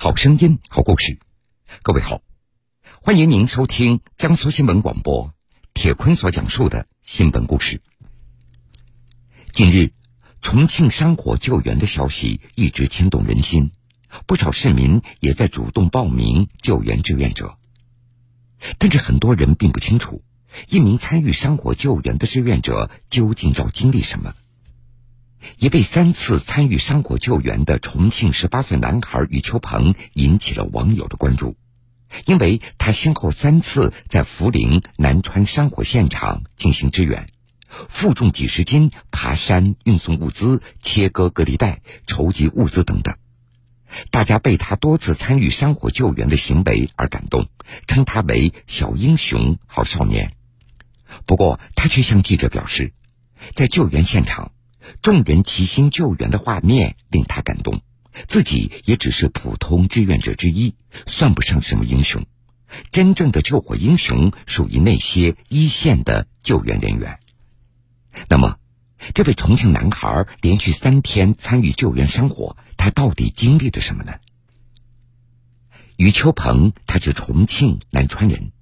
好声音，好故事。各位好，欢迎您收听江苏新闻广播铁坤所讲述的新闻故事。近日，重庆山火救援的消息一直牵动人心，不少市民也在主动报名救援志愿者。但是很多人并不清楚，一名参与山火救援的志愿者究竟要经历什么。一位三次参与山火救援的重庆十八岁男孩余秋鹏引起了网友的关注，因为他先后三次在涪陵、南川山火现场进行支援，负重几十斤爬山运送物资、切割隔离带、筹集物资等等。大家被他多次参与山火救援的行为而感动，称他为“小英雄、好少年”。不过，他却向记者表示，在救援现场。众人齐心救援的画面令他感动，自己也只是普通志愿者之一，算不上什么英雄。真正的救火英雄属于那些一线的救援人员。那么，这位重庆男孩连续三天参与救援山火，他到底经历了什么呢？于秋鹏，他是重庆南川人，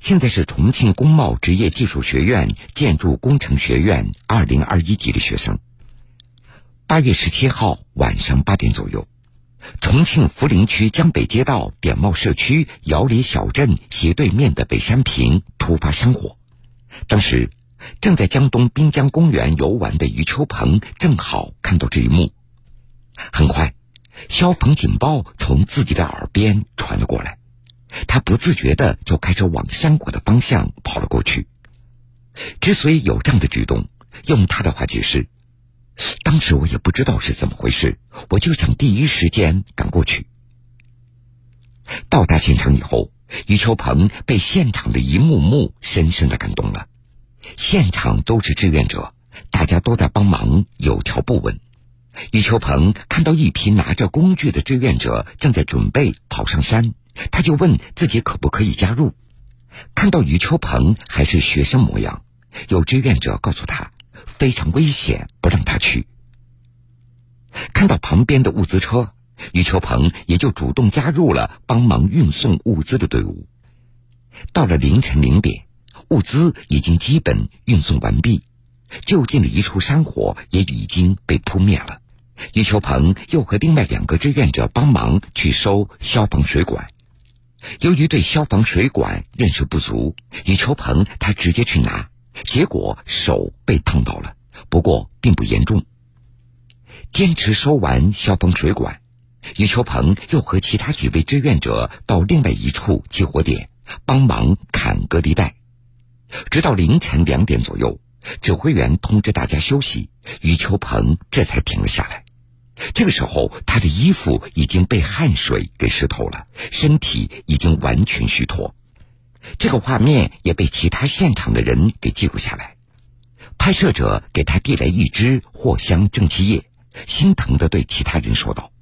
现在是重庆工贸职业技术学院建筑工程学院二零二一级的学生。八月十七号晚上八点左右，重庆涪陵区江北街道扁茂社区姚里小镇斜对面的北山坪突发山火。当时，正在江东滨江公园游玩的余秋鹏正好看到这一幕。很快，消防警报从自己的耳边传了过来，他不自觉的就开始往山火的方向跑了过去。之所以有这样的举动，用他的话解释。当时我也不知道是怎么回事，我就想第一时间赶过去。到达现场以后，余秋鹏被现场的一幕幕深深的感动了。现场都是志愿者，大家都在帮忙，有条不紊。余秋鹏看到一批拿着工具的志愿者正在准备跑上山，他就问自己可不可以加入。看到余秋鹏还是学生模样，有志愿者告诉他。非常危险，不让他去。看到旁边的物资车，于秋鹏也就主动加入了帮忙运送物资的队伍。到了凌晨零点，物资已经基本运送完毕，就近的一处山火也已经被扑灭了。于秋鹏又和另外两个志愿者帮忙去收消防水管。由于对消防水管认识不足，于秋鹏他直接去拿。结果手被烫到了，不过并不严重。坚持收完消防水管，于秋鹏又和其他几位志愿者到另外一处起火点帮忙砍隔离带，直到凌晨两点左右，指挥员通知大家休息，于秋鹏这才停了下来。这个时候，他的衣服已经被汗水给湿透了，身体已经完全虚脱。这个画面也被其他现场的人给记录下来。拍摄者给他递来一支藿香正气液，心疼的对其他人说道：“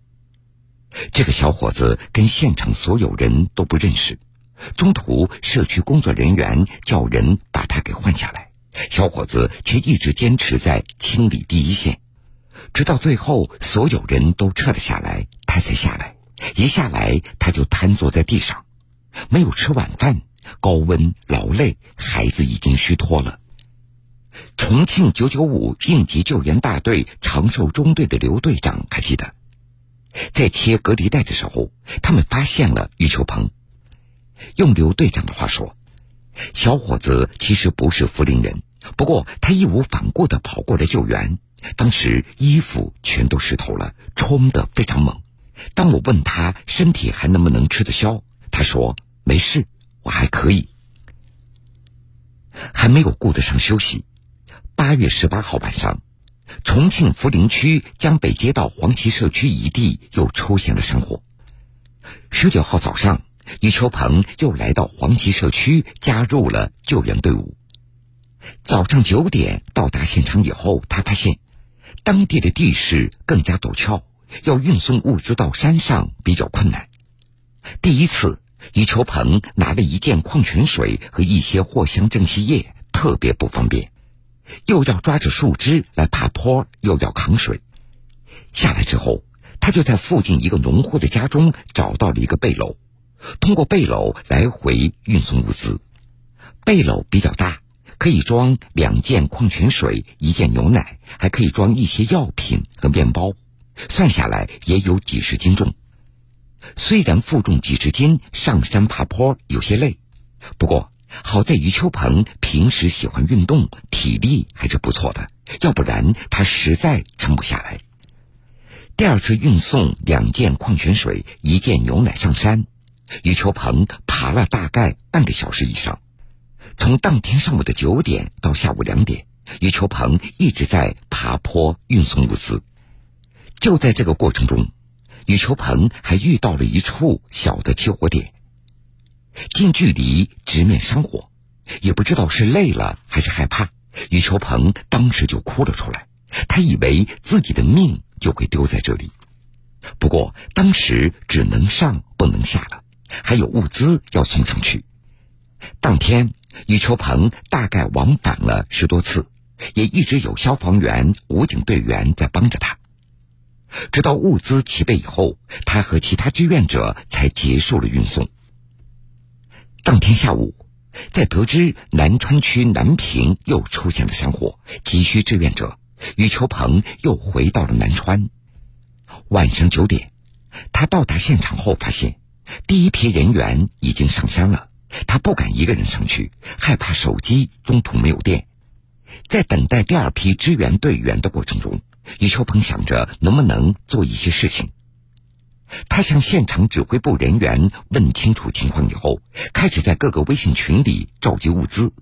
这个小伙子跟现场所有人都不认识。中途社区工作人员叫人把他给换下来，小伙子却一直坚持在清理第一线，直到最后所有人都撤了下来，他才下来。一下来他就瘫坐在地上，没有吃晚饭。”高温劳累，孩子已经虚脱了。重庆九九五应急救援大队长寿中队的刘队长还记得，在切隔离带的时候，他们发现了于秋鹏。用刘队长的话说，小伙子其实不是涪陵人，不过他义无反顾的跑过来救援。当时衣服全都湿透了，冲得非常猛。当我问他身体还能不能吃得消，他说没事。还可以，还没有顾得上休息。八月十八号晚上，重庆涪陵区江北街道黄旗社区一地又出现了山火。十九号早上，于秋鹏又来到黄旗社区加入了救援队伍。早上九点到达现场以后，他发现当地的地势更加陡峭，要运送物资到山上比较困难。第一次。于秋鹏拿了一件矿泉水和一些藿香正气液，特别不方便，又要抓着树枝来爬坡，又要扛水。下来之后，他就在附近一个农户的家中找到了一个背篓，通过背篓来回运送物资。背篓比较大，可以装两件矿泉水、一件牛奶，还可以装一些药品和面包，算下来也有几十斤重。虽然负重几十斤上山爬坡有些累，不过好在余秋鹏平时喜欢运动，体力还是不错的，要不然他实在撑不下来。第二次运送两件矿泉水、一件牛奶上山，余秋鹏爬了大概半个小时以上。从当天上午的九点到下午两点，余秋鹏一直在爬坡运送物资。就在这个过程中，余秋鹏还遇到了一处小的起火点，近距离直面山火，也不知道是累了还是害怕，余秋鹏当时就哭了出来。他以为自己的命。就会丢在这里。不过当时只能上不能下了，还有物资要送上去。当天，余秋鹏大概往返了十多次，也一直有消防员、武警队员在帮着他。直到物资齐备以后，他和其他志愿者才结束了运送。当天下午，在得知南川区南平又出现了山火，急需志愿者。余秋鹏又回到了南川。晚上九点，他到达现场后，发现第一批人员已经上山了。他不敢一个人上去，害怕手机中途没有电。在等待第二批支援队员的过程中，余秋鹏想着能不能做一些事情。他向现场指挥部人员问清楚情况以后，开始在各个微信群里召集物资。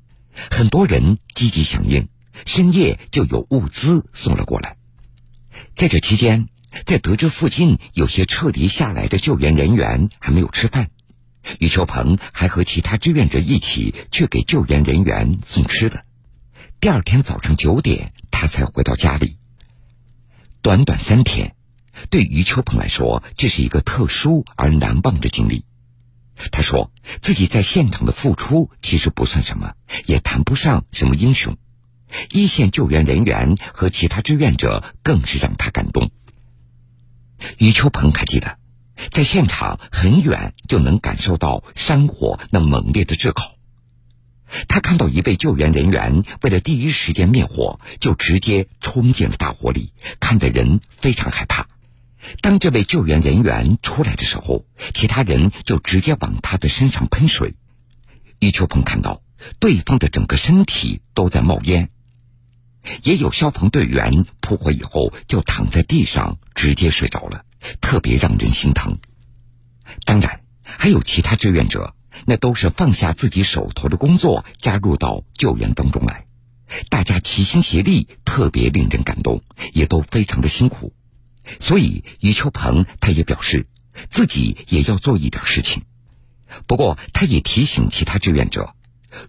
很多人积极响应。深夜就有物资送了过来。在这期间，在得知附近有些撤离下来的救援人员还没有吃饭，余秋鹏还和其他志愿者一起去给救援人员送吃的。第二天早上九点，他才回到家里。短短三天，对余秋鹏来说，这是一个特殊而难忘的经历。他说自己在现场的付出其实不算什么，也谈不上什么英雄。一线救援人员和其他志愿者更是让他感动。余秋鹏还记得，在现场很远就能感受到山火那猛烈的炙烤。他看到一位救援人员为了第一时间灭火，就直接冲进了大火里，看得人非常害怕。当这位救援人员出来的时候，其他人就直接往他的身上喷水。余秋鹏看到对方的整个身体都在冒烟。也有消防队员扑火以后就躺在地上直接睡着了，特别让人心疼。当然，还有其他志愿者，那都是放下自己手头的工作加入到救援当中来，大家齐心协力，特别令人感动，也都非常的辛苦。所以，余秋鹏他也表示自己也要做一点事情，不过他也提醒其他志愿者。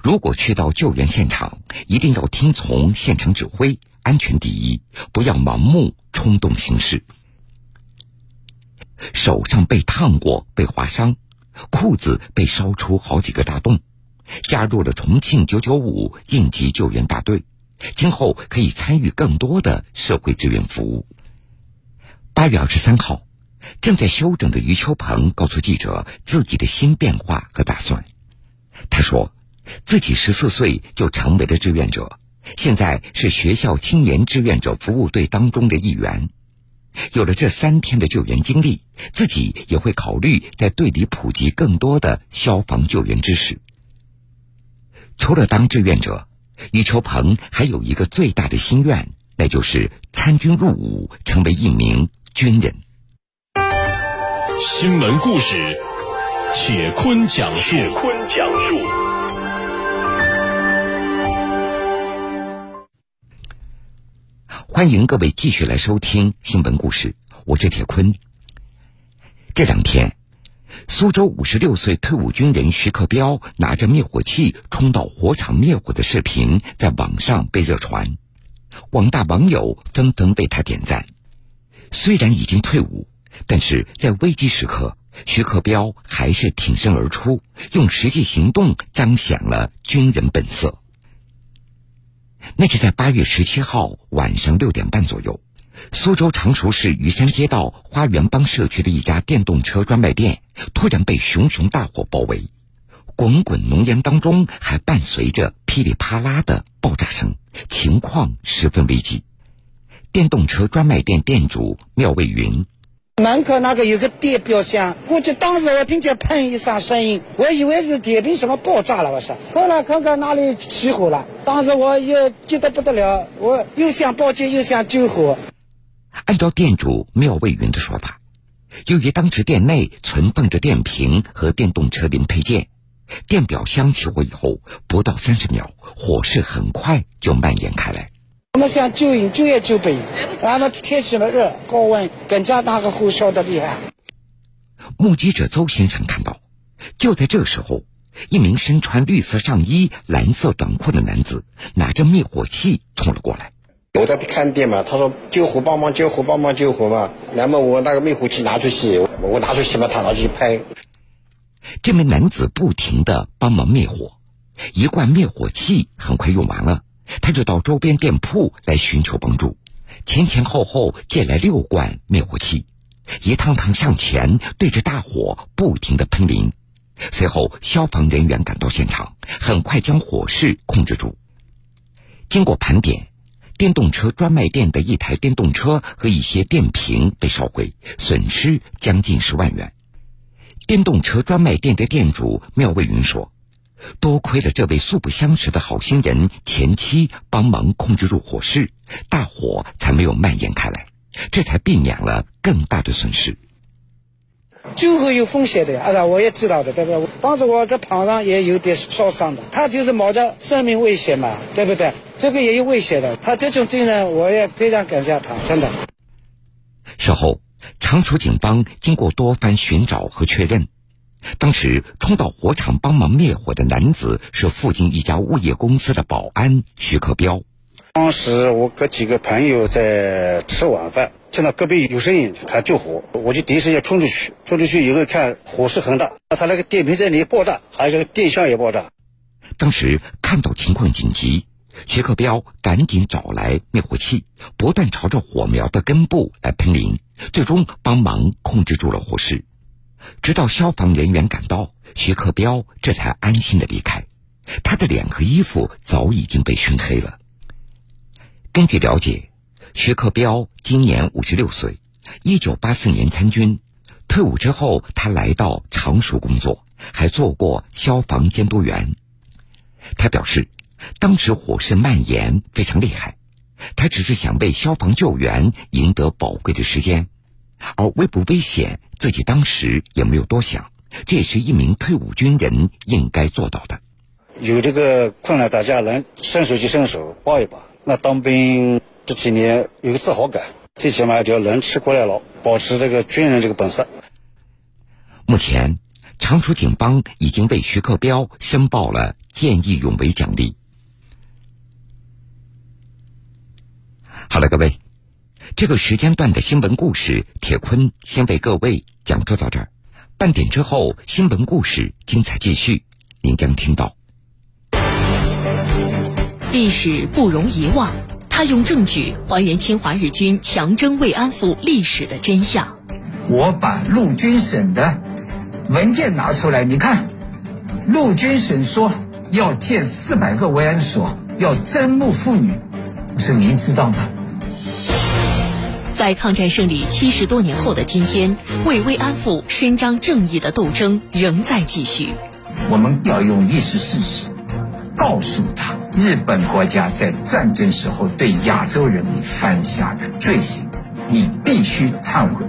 如果去到救援现场，一定要听从现场指挥，安全第一，不要盲目冲动行事。手上被烫过，被划伤，裤子被烧出好几个大洞，加入了重庆九九五应急救援大队，今后可以参与更多的社会志愿服务。八月二十三号，正在休整的余秋鹏告诉记者自己的新变化和打算，他说。自己十四岁就成为了志愿者，现在是学校青年志愿者服务队当中的一员。有了这三天的救援经历，自己也会考虑在队里普及更多的消防救援知识。除了当志愿者，余秋鹏还有一个最大的心愿，那就是参军入伍，成为一名军人。新闻故事，铁坤讲述。铁坤讲述。欢迎各位继续来收听新闻故事，我是铁坤。这两天，苏州五十六岁退伍军人徐克彪拿着灭火器冲到火场灭火的视频在网上被热传，广大网友纷纷为他点赞。虽然已经退伍，但是在危机时刻，徐克彪还是挺身而出，用实际行动彰显了军人本色。那是在八月十七号晚上六点半左右，苏州常熟市余山街道花园帮社区的一家电动车专卖店突然被熊熊大火包围，滚滚浓烟当中还伴随着噼里啪啦的爆炸声，情况十分危急。电动车专卖店店主廖卫云。门口那个有个电表箱，估计当时我听见砰一声声音，我以为是电瓶什么爆炸了，我说。后来看看哪里起火了，当时我也急得不得了，我又想报警又想救火。按照店主廖卫云的说法，由于当时店内存放着电瓶和电动车零配件，电表箱起火以后，不到三十秒，火势很快就蔓延开来。我们想救人，救也救不赢。俺们天气么热，高温更加那个火烧的厉害。目击者邹先生看到，就在这时候，一名身穿绿色上衣、蓝色短裤的男子拿着灭火器冲了过来。我在看店嘛，他说救火帮忙救火帮忙救火嘛。那么我那个灭火器拿出去，我拿出去嘛，他拿去拍。这名男子不停的帮忙灭火，一罐灭火器很快用完了。他就到周边店铺来寻求帮助，前前后后借来六罐灭火器，一趟趟向前对着大火不停的喷淋。随后，消防人员赶到现场，很快将火势控制住。经过盘点，电动车专卖店的一台电动车和一些电瓶被烧毁，损失将近十万元。电动车专卖店的店主廖卫云说。多亏了这位素不相识的好心人前妻帮忙控制住火势，大火才没有蔓延开来，这才避免了更大的损失。救火有风险的呀，啊，我也知道的，对不对？当时我这旁上也有点烧伤的，他就是冒着生命危险嘛，对不对？这个也有危险的，他这种精神我也非常感谢他，真的。事后，常熟警方经过多番寻找和确认。当时冲到火场帮忙灭火的男子是附近一家物业公司的保安徐克彪。当时我跟几个朋友在吃晚饭，听到隔壁有声音喊救火，我就第一时间冲出去。冲出去以后看火势很大，他那个电瓶在里爆炸，还有个电箱也爆炸。当时看到情况紧急，徐克彪赶紧找来灭火器，不断朝着火苗的根部来喷淋，最终帮忙控制住了火势。直到消防人员赶到，徐克彪这才安心的离开。他的脸和衣服早已经被熏黑了。根据了解，徐克彪今年五十六岁，一九八四年参军，退伍之后他来到常熟工作，还做过消防监督员。他表示，当时火势蔓延非常厉害，他只是想为消防救援赢得宝贵的时间。而危不危险，自己当时也没有多想，这也是一名退伍军人应该做到的。有这个困难，大家能伸手就伸手，抱一抱。那当兵这几年有个自豪感，最起码就要能吃过来了，保持这个军人这个本色。目前，常熟警方已经为徐克彪申报了见义勇为奖励。好了，各位。这个时间段的新闻故事，铁坤先为各位讲述到这儿。半点之后，新闻故事精彩继续，您将听到。历史不容遗忘，他用证据还原侵华日军强征慰安妇历史的真相。我把陆军省的文件拿出来，你看，陆军省说要建四百个慰安所，要征募妇女，我说您知道吗？在抗战胜利七十多年后的今天，为慰安妇伸张正义的斗争仍在继续。我们要用历史事实告诉他，日本国家在战争时候对亚洲人民犯下的罪行，你必须忏悔。